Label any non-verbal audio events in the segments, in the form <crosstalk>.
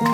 嗨，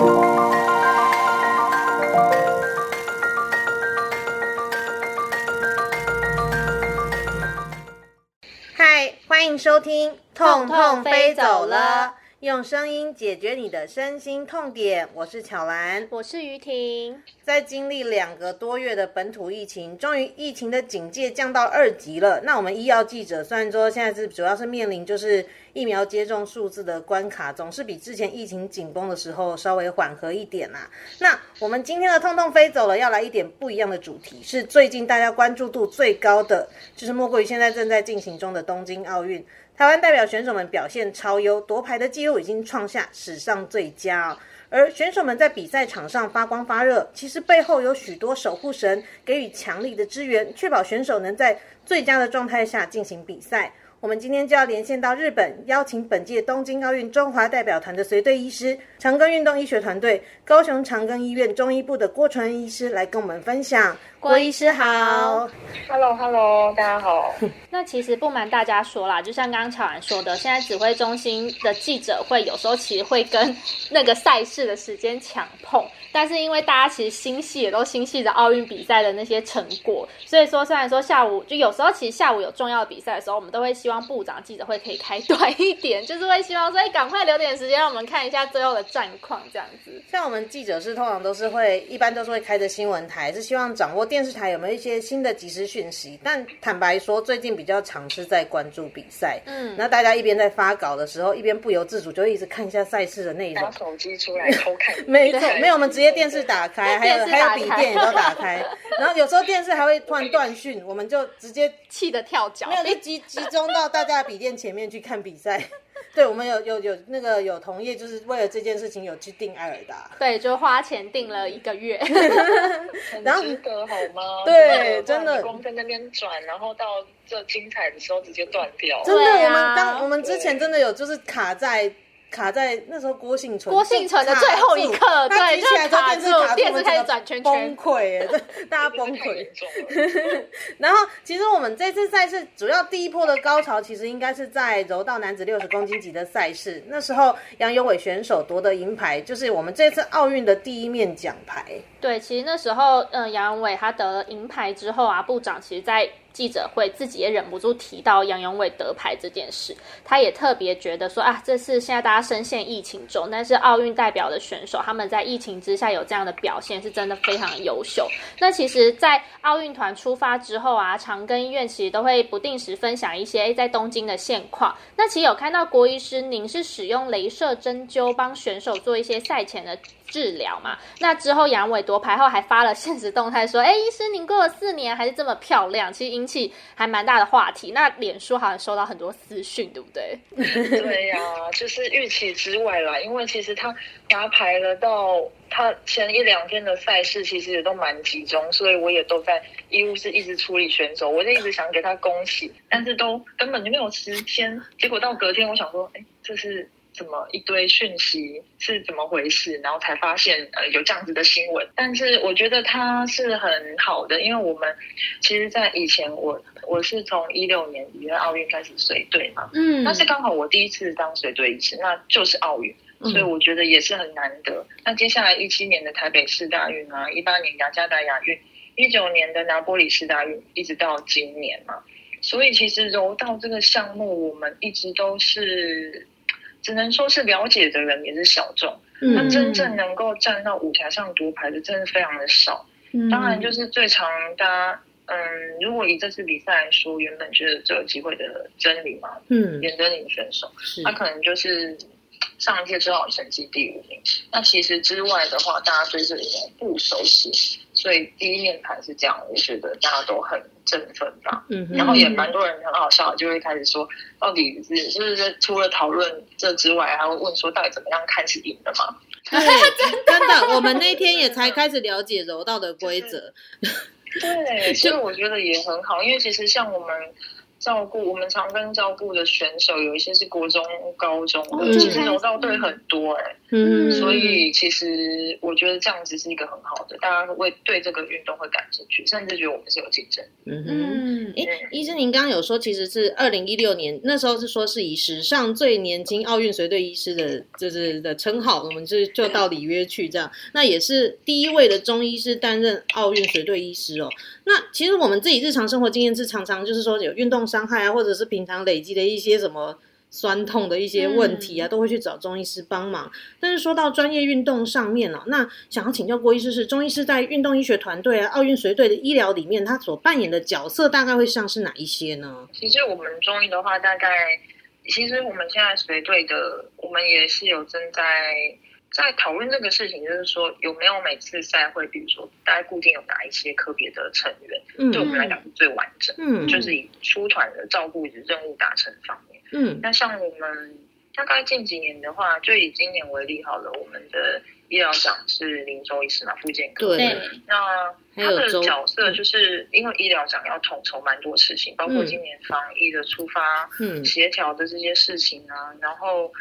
欢迎收听《痛痛飞走了》，用声音解决你的身心痛点。我是巧兰，我是于婷。在经历两个多月的本土疫情，终于疫情的警戒降到二级了。那我们医药记者虽然说现在是主要是面临就是疫苗接种数字的关卡，总是比之前疫情紧绷的时候稍微缓和一点啦、那我们今天的痛痛飞走了，要来一点不一样的主题，是最近大家关注度最高的，就是莫过于现在正在进行中的东京奥运。台湾代表选手们表现超优，夺牌的记录已经创下史上最佳。而选手们在比赛场上发光发热，其实背后有许多守护神给予强力的支援，确保选手能在最佳的状态下进行比赛。我们今天就要连线到日本，邀请本届东京奥运中华代表团的随队医师、长庚运动医学团队高雄长庚医院中医部的郭纯恩医师来跟我们分享。郭医师好。Hello Hello，大家好。<laughs> 那其实不瞒大家说啦，就像刚刚巧兰说的，现在指挥中心的记者会有时候其实会跟那个赛事的时间抢碰，但是因为大家其实心系也都心系着奥运比赛的那些成果，所以说虽然说下午就有时候其实下午有重要的比赛的时候，我们都会希望部长记者会可以开短一点，就是会希望说，哎，赶快留点时间让我们看一下最后的战况这样子。像我们记者是通常都是会，一般都是会开着新闻台，是希望掌握电视台有没有一些新的即时讯息。但坦白说，最近比较常是在关注比赛，嗯，那大家一边在发稿的时候，一边不由自主就会一直看一下赛事的内容。拿。手机出来偷看，<laughs> 没错，没有，我们直接电视打开，<laughs> 还有还有笔电也都打开，然后有时候电视还会突然断讯，我们就直接 <laughs> 气得跳脚。没，有就集集中到大家的笔电前面去看比赛。对，我们有有有那个有同业就是为了这件事情有去订艾尔达，对，就花钱订了一个月。<laughs> 然后很值得好吗？对真的光在那边转，然后到这精彩的时候直接断掉。真的，我们当我们之前真的有就是卡在卡在那时候郭幸存郭幸存的最后一刻对就卡电视卡住，住电视开始转圈圈崩溃 <laughs> 大家崩溃。<laughs> 然后，其实我们这次赛事主要第一波的高潮，其实应该是在柔道男子六十公斤级的赛事。那时候杨永伟选手夺得银牌，就是我们这次奥运的第一面奖牌。对，其实那时候，嗯，杨永伟他得了银牌之后啊，部长其实，在记者会自己也忍不住提到杨永伟得牌这件事，他也特别觉得说啊，这次现在大家深陷疫情中，但是奥运代表的选手他们在疫情之下有这样的表现，是真的非常优秀。那其实，在奥运团出发之后啊，长庚医院其实都会不定时分享一些在东京的现况。那其实有看到郭医师，您是使用镭射针灸帮选手做一些赛前的治疗嘛？那之后杨伟夺牌后还发了现实动态说：“哎，医师您过了四年还是这么漂亮。”其实引起还蛮大的话题。那脸书好像收到很多私讯，对不对？对呀、就是预期之外啦。因为其实他拿牌了到他前一两天的赛事，其实也都蛮集中，所以我也都在医务室一直处理选手，我就一直想给他恭喜，但是都根本就没有时间。结果到隔天，我想说，哎，这是。怎么一堆讯息是怎么回事？然后才发现呃有这样子的新闻，但是我觉得它是很好的，因为我们其实，在以前我我是从一六年里约奥运开始随队嘛，嗯那是刚好我第一次当随队一次，那就是奥运，所以我觉得也是很难得。那接下来一七年的台北市大运啊，一八年雅加达亚运，一九年的拿波里市大运，一直到今年嘛，所以其实柔道这个项目，我们一直都是只能说是了解的人也是小众，那嗯真正能够站到舞台上夺牌的，真的非常的少。嗯当然，就是最常大家，嗯，如果以这次比赛来说，原本觉得最有机会的真理嘛，嗯，严真理选手，他可能就是上一届最好成绩第五名。那其实之外的话，大家对这里面不熟悉，所以第一面谈是这样，我觉得大家都很振奋吧。嗯然后也蛮多人很好笑，就会开始说，到底是就是除了讨论这之外，还会问说，到底怎么样看是赢的吗？对，真的，我们那天也才开始了解柔道的规则。<laughs> 对，所以我觉得也很好，因为其实像我们照顾，我们常跟照顾的选手有一些是国中、高中的，哦其实柔道队很多哎、嗯，所以其实我觉得这样子是一个很好的，大家会对这个运动会感兴趣，甚至觉得我们是有竞争力。嗯哼。嗯，诶，医生，您刚刚有说，其实是二零一六年那时候是说是以史上最年轻奥运随队医师的，就是的称号，我们就就到里约去这样。那也是第一位的中医师担任奥运随队医师哦。那其实我们自己日常生活经验是常常就是说有运动伤害啊，或者是平常累积的一些什么酸痛的一些问题啊，都会去找中医师帮忙。但是说到专业运动上面啊，那想要请教郭医师，是中医师在运动医学团队啊、奥运随队的医疗里面，他所扮演的角色大概会像是哪一些呢？其实我们中医的话，大概其实我们现在随队的，我们也是有正在在讨论这个事情，就是说有没有每次赛会，比如说大概固定有哪一些个别的成员，嗯对我们来讲是最完整，嗯就是以出团的照顾以及任务达成方面。嗯那像我们大概近几年的话，就以今年为例好了，我们的医疗长是林州医师嘛，附健科。对对，那他的角色就是因为医疗长要统筹蛮多事情，包括今年防疫的出发、嗯协调的这些事情啊。然后，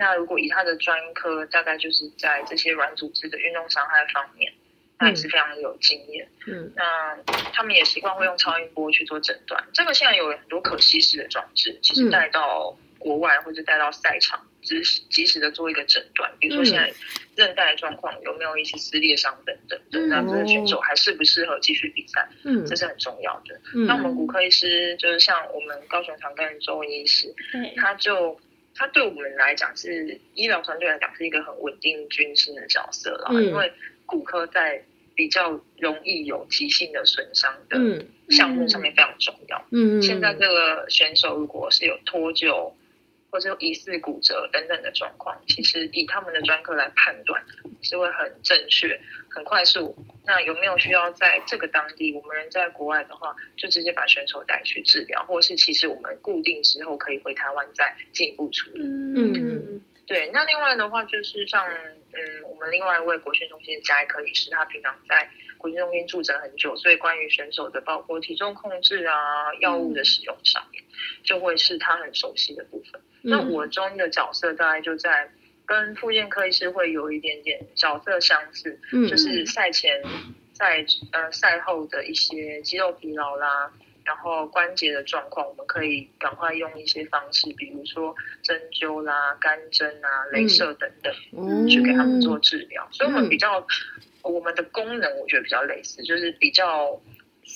那如果以他的专科，大概就是在这些软组织的运动伤害方面，他也是非常有经验。嗯那他们也习惯会用超音波去做诊断。这个现在有很多可稀释的装置，其实嗯带到国外或者带到赛场，及时及时的做一个诊断。比如说嗯现在韧带状况有没有一些撕裂伤等等的，嗯那这个选手还适不适合继续比赛，嗯这是很重要的。嗯那我们骨科医师就是像我们高雄长庚周医师，对，他就他对我们来讲是医疗团队来讲是一个很稳定军心的角色啦，嗯因为骨科在比较容易有急性的损伤的嗯项目上面非常重要。嗯，现在这个选手如果是有脱臼或者疑似骨折等等的状况，其实以他们的专科来判断是会很正确、很快速。那有没有需要在这个当地，我们人在国外的话，就直接把选手带去治疗，或是其实我们固定之后可以回台湾再进一步处理。嗯嗯对，那另外的话就是像嗯，我们另外一位国训中心的加医科医师，他平常在国训中心驻诊很久，所以关于选手的包括体重控制啊、药物的使用上面，就会是他很熟悉的部分。嗯那我中医的角色大概就在跟复健科医师会有一点点角色相似，嗯就是赛前、赛呃赛后的一些肌肉疲劳啦，然后关节的状况，我们可以赶快用一些方式，比如说针灸啦、干针啊、镭射等等，嗯去给他们做治疗。所以我们比较。我们的功能我觉得比较类似，就是比较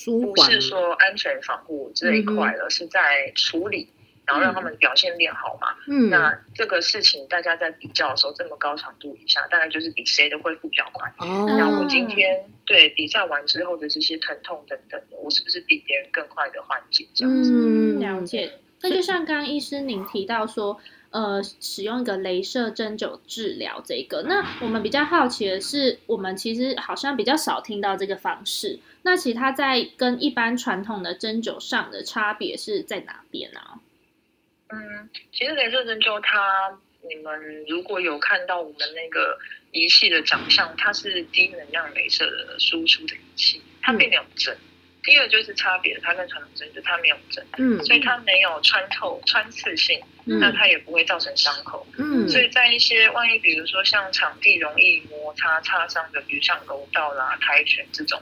不是说安全防护这一块了，是在处理，然后让他们表现练好嘛。嗯那这个事情大家在比较的时候，这么高强度以下，大概就是比谁的恢复比较快。哦那我今天对比赛完之后的这些疼痛等等的，我是不是比别人更快的缓解？这样子。嗯了解。那就像刚刚医师您提到说，呃，使用一个镭射针灸治疗这个，那我们比较好奇的是，我们其实好像比较少听到这个方式。那其实它在跟一般传统的针灸上的差别是在哪边呢、嗯，其实镭射针灸它，你们如果有看到我们那个仪器的长相，它是低能量镭射的输出的仪器，它并没有针。第二就是差别，它跟传统针灸它没有针，嗯所以它没有穿透、穿刺性，嗯那它也不会造成伤口。嗯所以在一些万一，比如说像场地容易摩擦擦伤的，比如像柔道啦、跆拳这种，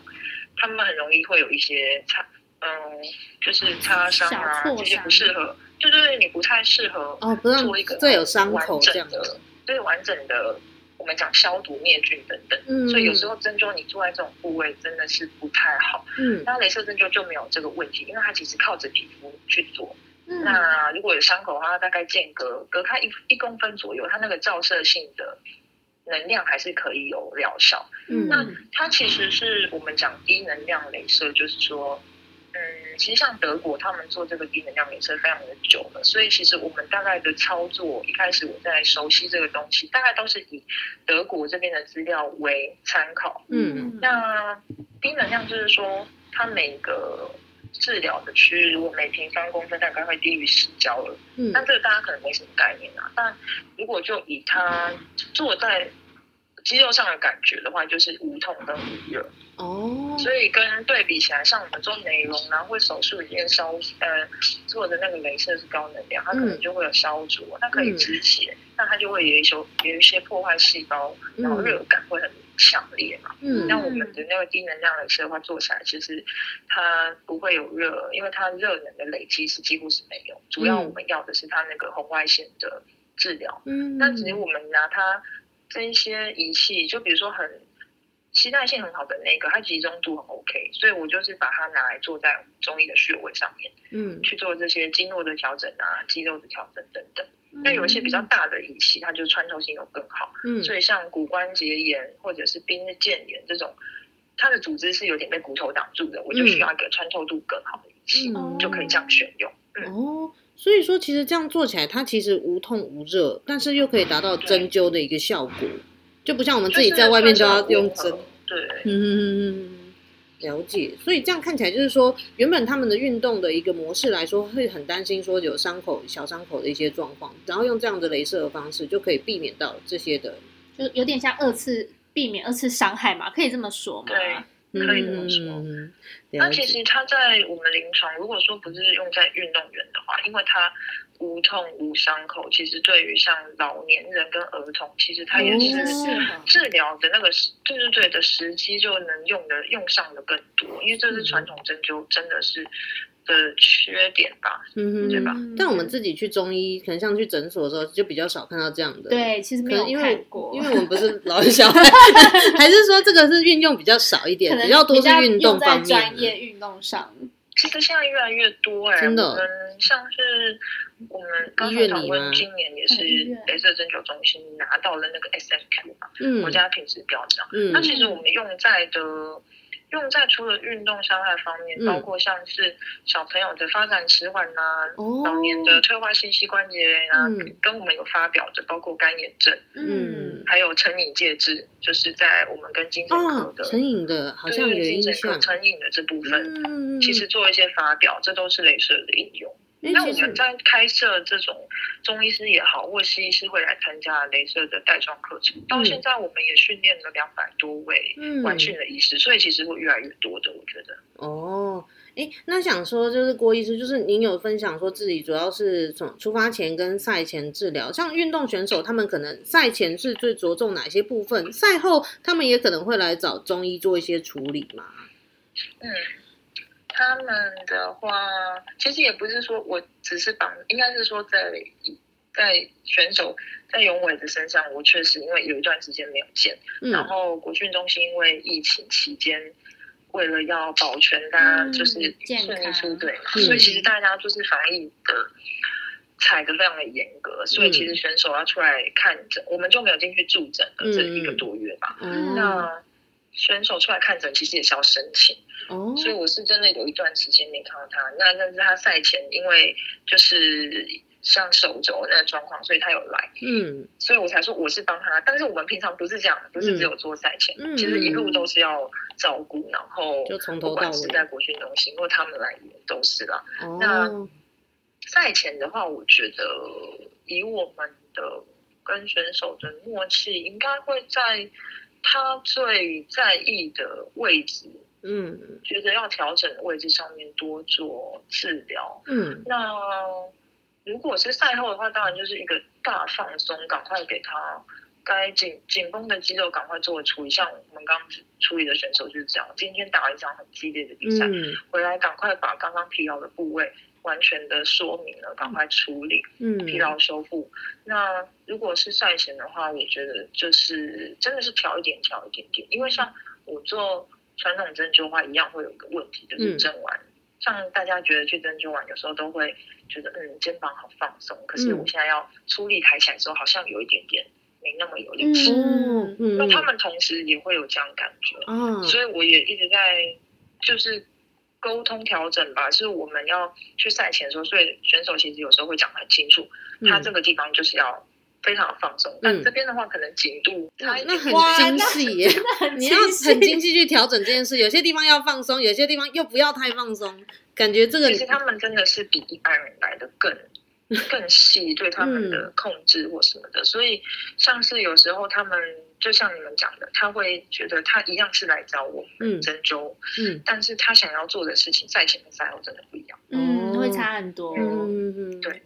他们很容易会有一些擦，嗯，就是擦伤啊这些不适合，对对对，你不太适合哦不让做一个最有伤口完这样整的，对完整的，我们讲消毒灭菌等等。嗯所以有时候针灸你做在这种部位真的是不太好，嗯那镭射针灸就没有这个问题，因为它其实靠着皮肤去做。嗯那如果有伤口的话，它大概间隔隔开一一公分左右，它那个照射性的能量还是可以有疗效。嗯那它其实是我们讲低能量镭射，就是说，嗯，其实像德国他们做这个低能量镭射非常的久了，所以其实我们大概的操作，一开始我在熟悉这个东西，大概都是以德国这边的资料为参考。嗯那低能量就是说，它每个治疗的区域，如果每平方公分大概会低于十焦耳，嗯那这个大家可能没什么概念啊。但如果就以它坐在肌肉上的感觉的话，就是无痛跟无热。哦，所以跟对比起来，像我们做美容然后或手术里面烧呃做的那个镭射是高能量，它可能就会有烧灼，它可以止血，那它就会有一些有一些破坏细胞，然后热感会很强烈嘛。嗯，那我们的那个低能量镭射的话，做起来其实它不会有热，因为它热能的累积是几乎是没有，主要我们要的是它那个红外线的治疗。嗯，那只是我们拿它这一些仪器，就比如说很。期待性很好的那个，它集中度很 OK，所以我就是把它拿来做在中医的穴位上面，嗯，去做这些经络的调整啊、肌肉的调整等等。那有一些比较大的仪器，它就穿透性又更好，嗯，所以像骨关节炎或者是冰腱炎这种，它的组织是有点被骨头挡住的，我就需要一个穿透度更好的仪器，就可以这样选用。哦，所以说其实这样做起来，它其实无痛无热，但是又可以达到针灸的一个效果。就不像我们自己在外面都要用针，对，嗯，了解。所以这样看起来就是说，原本他们的运动的一个模式来说，会很担心说有伤口、小伤口的一些状况，然后用这样的镭射的方式就可以避免到这些的，就有点像二次避免二次伤害嘛，可以这么说吗？对，可以这么说。那其实它在我们临床，如果说不是用在运动员的话，因为它。无痛无伤口，其实对于像老年人跟儿童，其实它也是治疗的那个对对对的时机就能用的用上的更多，因为这是传统针灸真的是的缺点吧，嗯对吧？但我们自己去中医，可能像去诊所的时候，就比较少看到这样的。对，其实没有看过，因为我们不是老小孩，<laughs> 还是说这个是运用比较少一点，比较多是运动方面，专业运动上。其实现在越来越多哎，真的，像是。我们刚才讨论，今年也是镭射针灸中心拿到了那个 S F Q 嘛，嗯国家品质标章。那其实我们用在的，用在除了运动伤害方面，包括像是小朋友的发展迟缓啊，老年的退化性膝关节啊，跟我们有发表的，包括干眼症，嗯，还有成瘾戒治，就是在我们跟精神科的成瘾的，好像有印象，成瘾的这部分，其实做一些发表，这都是镭射的应用。那我们在开设这种中医师也好，或西医师会来参加镭射的带状课程，到现在我们也训练了两百多位完训的医师，所以其实会越来越多的，我觉得。哦，哎，那想说就是郭医师，就是您有分享说自己主要是从出发前跟赛前治疗，像运动选手他们可能赛前是最着重哪些部分，赛后他们也可能会来找中医做一些处理嘛？嗯。他们的话，其实也不是说我只是帮，应该是说在在选手在永伟的身上，我确实因为有一段时间没有见，然后国训中心因为疫情期间，为了要保全大家就是顺利出队嘛，所以其实大家就是防疫的踩的非常的严格，所以其实选手要出来看诊，我们就没有进去住诊了这一个多月吧。那选手出来看诊，其实也是要申请。哦，所以我是真的有一段时间没看到他。那但是他赛前因为就是像手肘那个状况，所以他有来。嗯，所以我才说我是帮他。但是我们平常不是这样，不是只有做赛前，其实一路都是要照顾。然后就从头到尾，在国训中心或他们来都是啦。那赛前的话，我觉得以我们的跟选手的默契，应该会在他最在意的位置。嗯，觉得要调整的位置上面多做治疗。嗯，那如果是赛后的话，当然就是一个大放松，赶快给他该紧紧绷的肌肉赶快做处理。像我们刚处理的选手就是这样，今天打了一场很激烈的比赛，嗯回来赶快把刚刚疲劳的部位完全的说明了，赶快处理，嗯，疲劳修复。那如果是赛前的话，我觉得就是真的是调一点，调一点点，因为像我做。传统针灸的话，一样会有一个问题，就是针完，像大家觉得去针灸完，有时候都会觉得，嗯，肩膀好放松。可是我现在要出力抬起来的时候，好像有一点点没那么有力气。嗯嗯。那他们同时也会有这样感觉。嗯。所以我也一直在就是沟通调整吧，是我们要去赛前的时候，所以选手其实有时候会讲很清楚，他这个地方就是要。非常放松，但这边的话可能紧度那很精细耶，<laughs> 你要很精细去调整这件事。有些地方要放松，有些地方又不要太放松。感觉这个其实他们真的是比一般人来的更 <laughs> 更细，对他们的控制或什么的。所以像是有时候他们就像你们讲的，他会觉得他一样是来找我们针灸，嗯但是他想要做的事情赛前跟赛后真的不一样。嗯，哦会差很多。嗯，对，了解。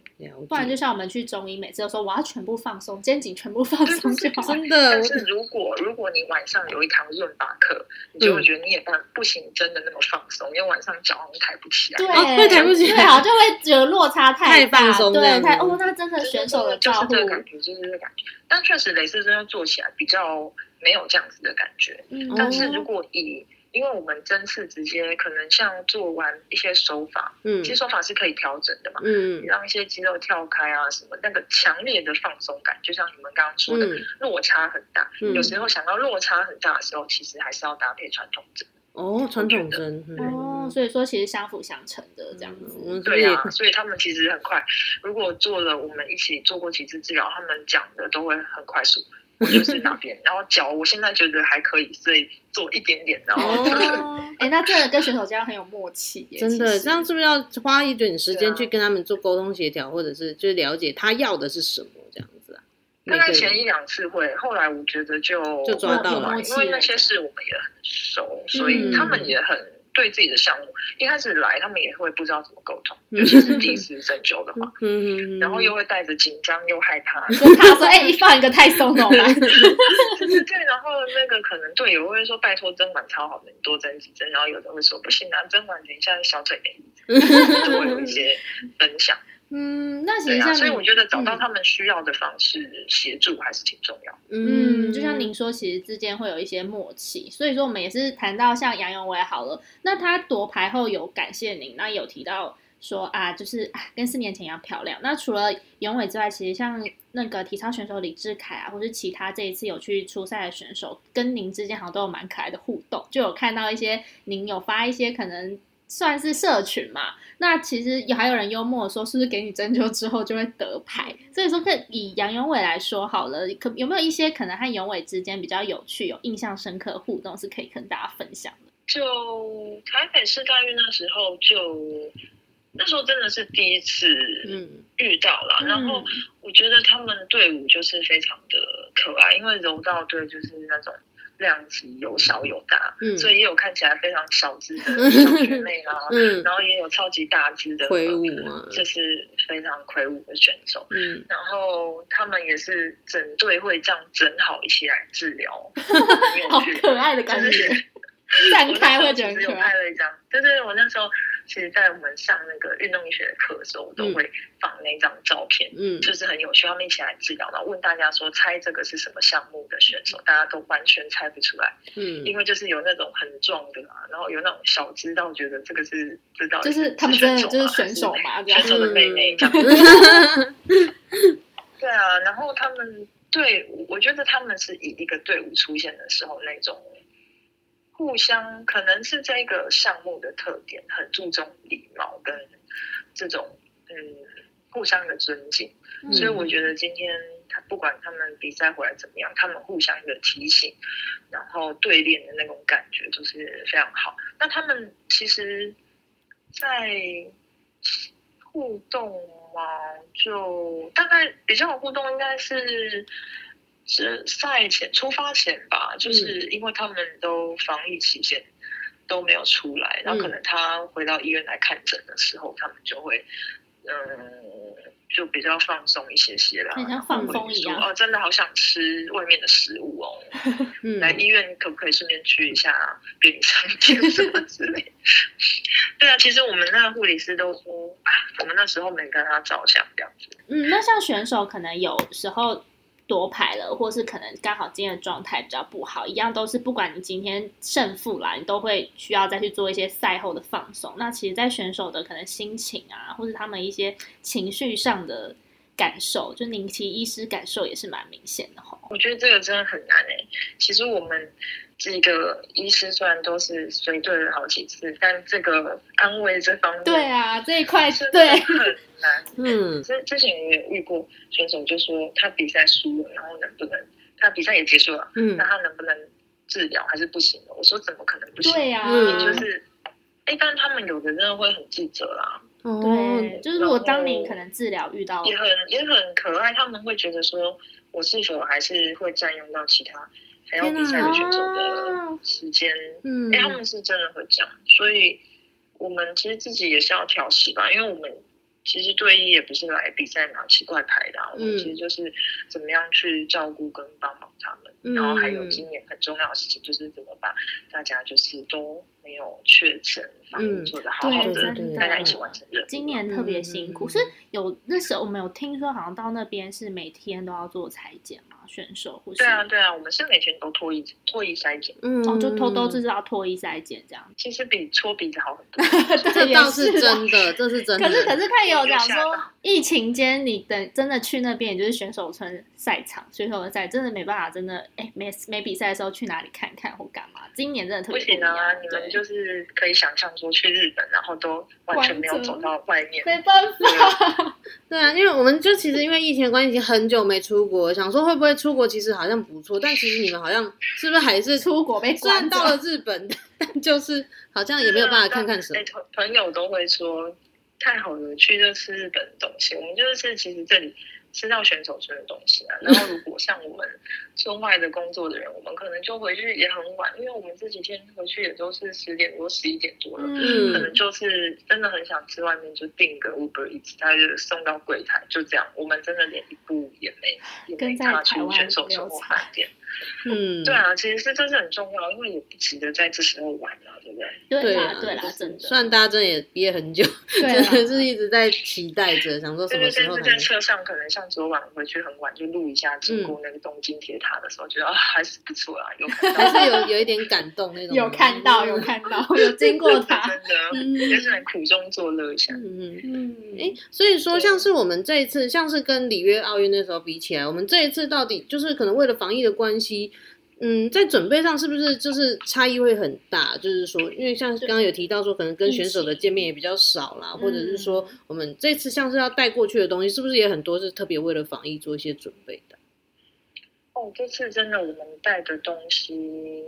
不然就像我们去中医，每次都说我要全部放松，肩颈全部放松就好。真的但，是如果如果你晚上有一堂润发课，你就会觉得你也办不行，真的那么放松，因为晚上脚好像抬不起来。对，哦会抬不起来对啊，就会觉得落差太大太放松对，太哦，那真的选手的就是照顾这，个感觉，就是这个感觉。但确实，蕾丝真的做起来比较没有这样子的感觉。嗯但是如果以因为我们针刺直接可能像做完一些手法，嗯其实手法是可以调整的嘛，嗯让一些肌肉跳开啊什么，那个强烈的放松感，就像你们刚刚说的，嗯落差很大。嗯有时候想到落差很大的时候，其实还是要搭配传统针。哦，传统针，嗯哦，所以说其实相辅相成的这样我子。对啊，所以他们其实很快。如果做了我们一起做过几次治疗，他们讲的都会很快速。我就是那边，然后脚我现在觉得还可以，所以做一点点，然后、哦，哎，那真的跟选手这样很有默契耶，真的，这样是不是要花一点时间去跟他们做沟通协调，或者是就是了解他要的是什么这样子啊？大概前一两次会，后来我觉得就就抓到了。因为那些事我们也很熟，所以嗯他们也很对自己的项目，一开始来他们也会不知道怎么沟通，嗯尤其是第一次针灸的话，嗯，然后又会带着紧张又害怕，就怕说，哎，你放一个太松怎么办？对然后那个可能队友会说拜托针管超好的，你多针几针，然后有的会说不行啊，针管等一下小腿就会有一些分享。嗯，那其实像你所以我觉得找到嗯他们需要的方式协助还是挺重要。嗯，就像您说，其实之间会有一些默契，所以说我们也是谈到像杨永伟好了，那他夺牌后有感谢您，那有提到说啊，就是啊跟四年前一样漂亮。那除了永伟之外，其实像那个体操选手李志凯啊，或是其他这一次有去出赛的选手，跟您之间好像都有蛮可爱的互动，就有看到一些您有发一些可能。算是社群嘛，那其实有还有人幽默说，是不是给你针灸之后就会得牌？所以说，可以杨永伟来说好了，可有没有一些可能和永伟之间比较有趣、有印象深刻的互动，是可以跟大家分享的？就台北市大运那时候就，那时候真的是第一次嗯遇到了，然后我觉得他们队伍就是非常的可爱，因为柔道队就是那种量级有小有大，嗯所以也有看起来非常小只的 <laughs> 小学妹啦，嗯，然后也有超级大只的魁梧啊，就是非常魁梧的选手。嗯然后他们也是整队会这样整好一起来治疗，<laughs> 好趣。可爱的感觉，就是散我开会觉得那时候其实有很可爱。拍了一张，就是，我那时候其实，在我们上那个运动医学的课的时候，我都会放那张照片，嗯就是很有趣。他们一起来治疗，然后问大家说猜这个是什么项目的选手，大家都完全猜不出来，嗯因为就是有那种很壮的啊，然后有那种小知道觉得这个是知道就是他们真的选手吗就是选手嘛，选手的妹妹这样。嗯 <laughs> 对啊，然后他们队伍，我觉得他们是以一个队伍出现的时候那种互相，可能是这个项目的特点，很注重礼貌跟这种嗯互相的尊敬。嗯所以我觉得今天他不管他们比赛回来怎么样，他们互相的提醒，然后对练的那种感觉就是非常好。那他们其实，在互动嘛，就大概比较有互动，应该是是赛前出发前吧，就是因为他们都防疫期间都没有出来，然后可能他回到医院来看诊的时候，他们就会嗯。就比较放松一些些啦，很像放风一样哦，真的好想吃外面的食物哦。<laughs> 嗯来医院可不可以顺便去一下便利商店什么之类的？<laughs> 对啊，其实我们那个护理师都说，啊我们那时候没跟他着想这样子。嗯，那像选手可能有时候夺牌了，或是可能刚好今天的状态比较不好，一样都是不管你今天胜负啦，你都会需要再去做一些赛后的放松。那其实，在选手的可能心情啊，或是他们一些情绪上的感受，就您其实医师感受也是蛮明显的吼。我觉得这个真的很难诶、其实我们几个医师虽然都是随队了好几次，但这个安慰这方面，对啊，这一块是对，很难。<laughs> 嗯之之前我也遇过选手，就说他比赛输了，然后能不能他比赛也结束了，嗯那他能不能治疗还是不行的？我说怎么可能不行？对呀、啊，嗯就是，一般他们有的真的会很自责啦，哦对，就是如果当你可能治疗遇到也很也很可爱。他们会觉得说，我我是否还是会占用到其他还有比赛的选手的时间？嗯哎、他们是真的会这样，所以我们其实自己也是要调试吧，因为我们其实队医也不是来比赛拿奇怪牌的、啊，我们嗯其实就是怎么样去照顾跟帮忙他们，嗯然后还有今年很重要的事情就是怎么把大家就是都没有确诊，防嗯疫做得好好，的，大家一起完成任务。今年特别辛苦，嗯是有那时候我们有听说，好像到那边是每天都要做裁剪嘛，选手或是对啊，对啊，我们是每天都脱衣脱衣筛检，嗯哦，就偷偷就是要脱衣筛检这样。其实比搓鼻子好很多。<laughs> 这倒是真的，这是真的。可是可是他也有讲说就吓到，疫情间你等真的去那边，也就是选手村赛场、选手的赛，真的没办法，真的哎没没比赛的时候去哪里看看或干嘛？今年真的特不别一样行啊！你们就是可以想象说去日本，然后都完全没有走到外面。没办法，对啊，<laughs> 因为我们就其实因为疫情的关系，已经很久没出国，想说会不会出国，其实好像不错，但其实你们好像是不是还是出国被虽然到了。日本，但就是好像也没有办法看看什么朋友都会说太好了，去就吃日本的东西。我们就是其实这里吃到选手村的东西啊。<laughs> 然后如果像我们村外的工作的人，我们可能就回去也很晚，因为我们这几天回去也都是十点多、十一点多了。嗯可能就是真的很想吃外面，就订个 Uber Eats，他就送到柜台，就这样。我们真的连一步也没也没踏出选手村或饭店。嗯，对啊，其实是这是很重要，因为也不值得在这时候玩啊，对不对？对啦啊对啦就，是真的。虽然大家真的也憋很久，对 <laughs> 真的是一直在期待着，想说什么时候在车上，可能像昨晚回去很晚，就录一下经过那个东京铁塔的时候，觉得啊还是不错啊，有看到还是有有一点感动那种。有看到，有看到，有经过它。<laughs> 真的，<laughs> 嗯就是很苦中作乐一下。嗯嗯。嗯，哎，所以说，像是我们这一次，像是跟里约奥运那时候比起来，我们这一次到底就是可能为了防疫的关系，嗯，在准备上是不是就是差异会很大？就是说，因为像刚刚有提到说，可能跟选手的见面也比较少啦，或者是说，我们这次像是要带过去的东西，是不是也很多是特别为了防疫做一些准备的？哦，这次真的我们带的东西，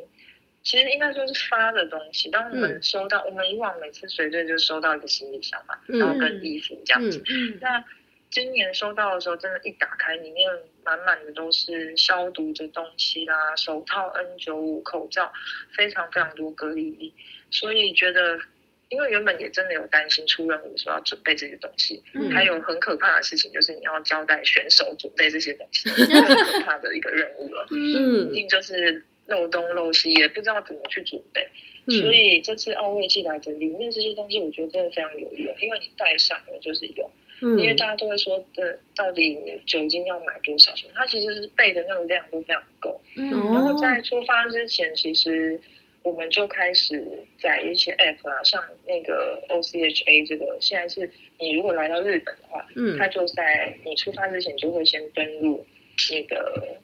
其实应该说是发的东西。当我们嗯收到，我们以往每次随队就收到一个行李箱嘛，嗯然后跟衣服这样子。嗯那今年收到的时候，真的，一打开里面满满的都是消毒的东西啦，手套、N 九五、口罩，非常非常多隔离衣，所以觉得。因为原本也真的有担心出任务的时候要准备这些东西，嗯还有很可怕的事情就是你要交代选手准备这些东西，是很可怕的一个任务了。嗯一定就是漏东漏西，也不知道怎么去准备。所嗯以这次奥运寄来的里面这些东西，我觉得真的非常有用，因为你带上了就是有。因为嗯大家都会说，呃到底酒精要买多少钱？它其实是备的那个量都非常够。嗯然后哦在出发之前，其实我们就开始在一些 app 啊，像那个 OCHA 这个，现在是你如果来到日本的话，嗯它就在你出发之前就会先登录那个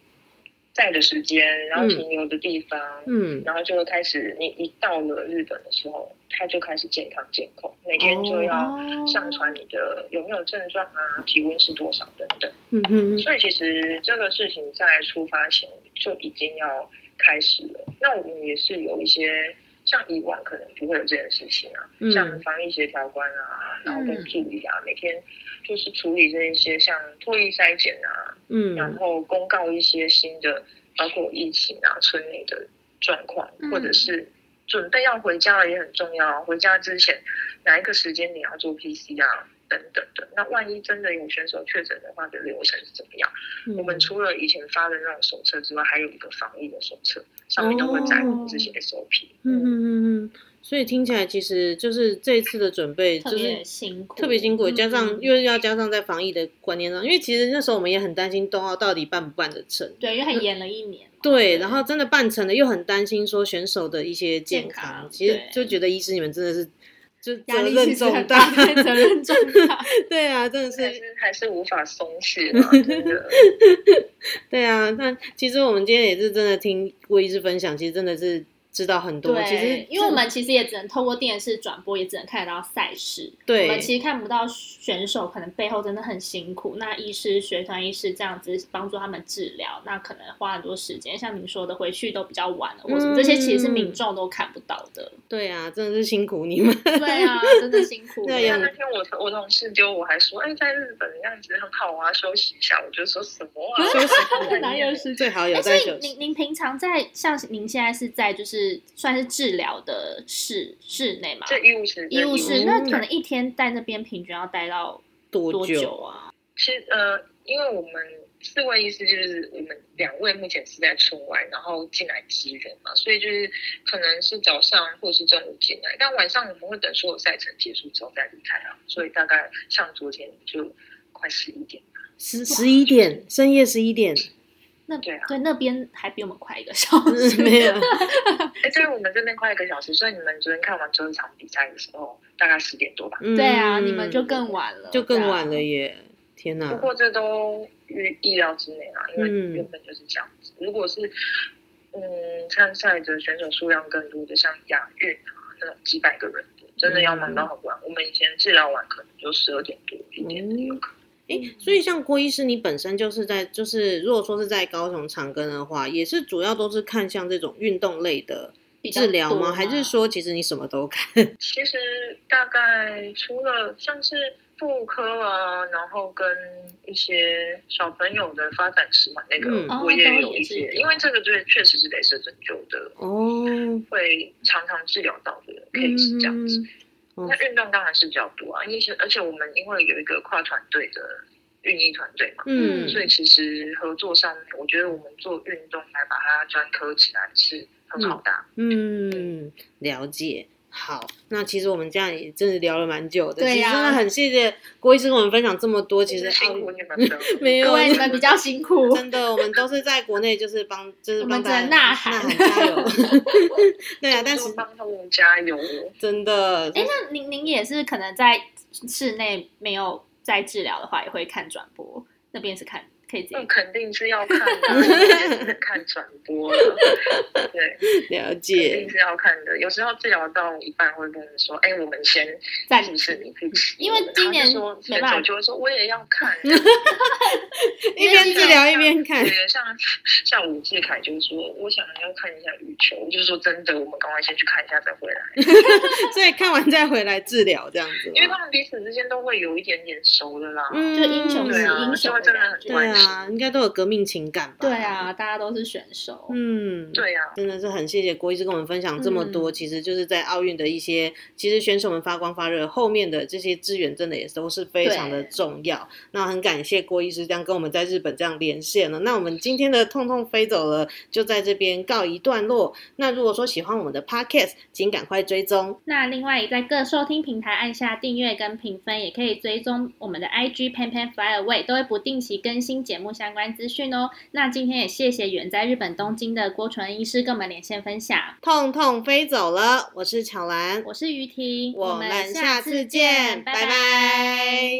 在的时间，然后停留的地方，嗯然后就会开始，你一到了日本的时候，他就开始健康监控，每天就要哦上传你的有没有症状啊，体温是多少等等。嗯嗯所以其实这个事情在出发前就已经要开始了。那我们也是有一些像以往可能不会有这件事情啊，嗯像防疫协调官啊，然后跟助理啊，每天就是处理这一些像脱衣筛检啊，嗯然嗯后公告一些新的，包括疫情啊、村内的状况，嗯或者是准备要回家了也很重要。回家之前哪一个时间你要做 PCR 等等的。那万一真的有选手确诊的话，的流程是怎么样？嗯我们除了以前发的那种手册之外，还有一个防疫的手册，上面都会载明这些 SOP。嗯嗯嗯嗯，所以听起来其实就是这一次的准备就是别辛苦，特别辛苦，加上嗯又要加上在防疫的观念上，因为其实那时候我们也很担心冬奥到底办不办得成。对，因为还延了一年。对，然后真的办成了，又很担心说选手的一些健健康其实就觉得医师你们真的是就压力责任其实很重大，对责任重大。<laughs> 对啊，真的是还是无法松懈嘛，<laughs> 真的。对啊。那其实我们今天也是真的听郭医师分享，其实真的是知道很多。对，其实因为我们其实也只能透过电视转播，也只能看得到赛事。对我们其实看不到选手可能背后真的很辛苦。那医师、学团医师这样子帮助他们治疗，那可能花很多时间。像您说的，回去都比较晚了，或什么，这些其实是民众都看不到的。对啊，真的是辛苦你们。对啊，真的 <laughs> 辛苦。对啊那天我我同事丢我还说，哎，在日本的样子很好啊，休息一下。我就说什么啊？<laughs> 休息哪有是最好有哎，所以在休息。您您平常在像您现在是在就是算是治疗的室室内嘛？这医务室，医务室，嗯那可能一天在那边平均要待到多多久啊？其实呃，因为我们四位医师就是我们两位目前是在村外，然后进来支援嘛，所以就是可能是早上或是中午进来，但晚上我们会等所有赛程结束之后再离开啊，所以大概像昨天就快十一点。十十一点，深夜十一点，那对啊对那边还比我们快一个小时。没有。<laughs> 哎，对我们这边快一个小时，所以你们昨天看完最后一场比赛的时候，大概十点多吧。嗯对啊，你们就更晚了，就更晚了。耶！天哪不！过这都预意料之内啦，因为嗯原本就是这样子。如果是嗯参赛的选手数量更多的，像亚运啊那种几百个人的，真的要忙到很晚。我们以前治疗完可能就十二点多一点点有可能。哎，所以像郭医师，你本身就是在，就是如果说是在高雄长庚的话，也是主要都是看像这种运动类的治疗吗？还是说其实你什么都看？<laughs> 其实大概除了像是妇科啊，然后跟一些小朋友的发展迟缓那嗯个，我也有一些，因为这个对确实是镭射针灸的，哦，会常常治疗到的 case 这样子。那运动当然是比较多啊，因为而且我们因为有一个跨团队的运营团队嘛，嗯，所以其实合作上面，我觉得我们做运动来把它专科起来是很好的啊、嗯，了解。好，那其实我们这样也真的聊了蛮久的，对呀其实真的很谢谢郭医师跟我们分享这么多。其实辛奥苦你们了。<laughs> 没有各位你们比较辛苦，<laughs> 真的，我们都是在国内，就是帮，就是我们帮大家只能呐喊加油。<laughs> 对啊，但是帮他们加油。真的，哎，那您您也是可能在室内没有在治疗的话，也会看转播，那边是看可以自那肯定是要看 <laughs> <laughs> 看转播了。对，<laughs> 了解肯解定。是要看的。有时候治疗到一半会跟你说：“哎，我们先暂是不是你可以洗因为今年说选没办法手就会说我也要看。一边治疗一边看对，像像吴志凯就说我想要看一下羽球，我就说真的，我们赶快先去看一下再回来，所以看完再回来治疗这样子。因为他们彼此之间都会有一点点熟的啦。嗯就英雄是对啊，英雄就会真的。很关心。对啊，应该都有革命情感吧？对，啊，大家都是选手。嗯，对啊，真的是很谢谢郭医师跟我们分享这么多，嗯其实就是在奥运的一些，其实选手们发光发热后面的这些资源，真的也都是非常的重要。那很感谢郭医师这样跟我们在日本这样连线了。那我们今天的痛痛飞走了，就在这边告一段落。那如果说喜欢我们的 podcast，请赶快追踪。那另外也在各收听平台按下订阅跟评分，也可以追踪我们的 IG Pan Pan Fly Away，都会不定期更新节目相关资讯哦。那今天也谢谢远在日本东京的郭纯医师跟我们连线分享，痛痛飞走了，我是巧兰，我是于婷，我们们下次次见，拜。拜拜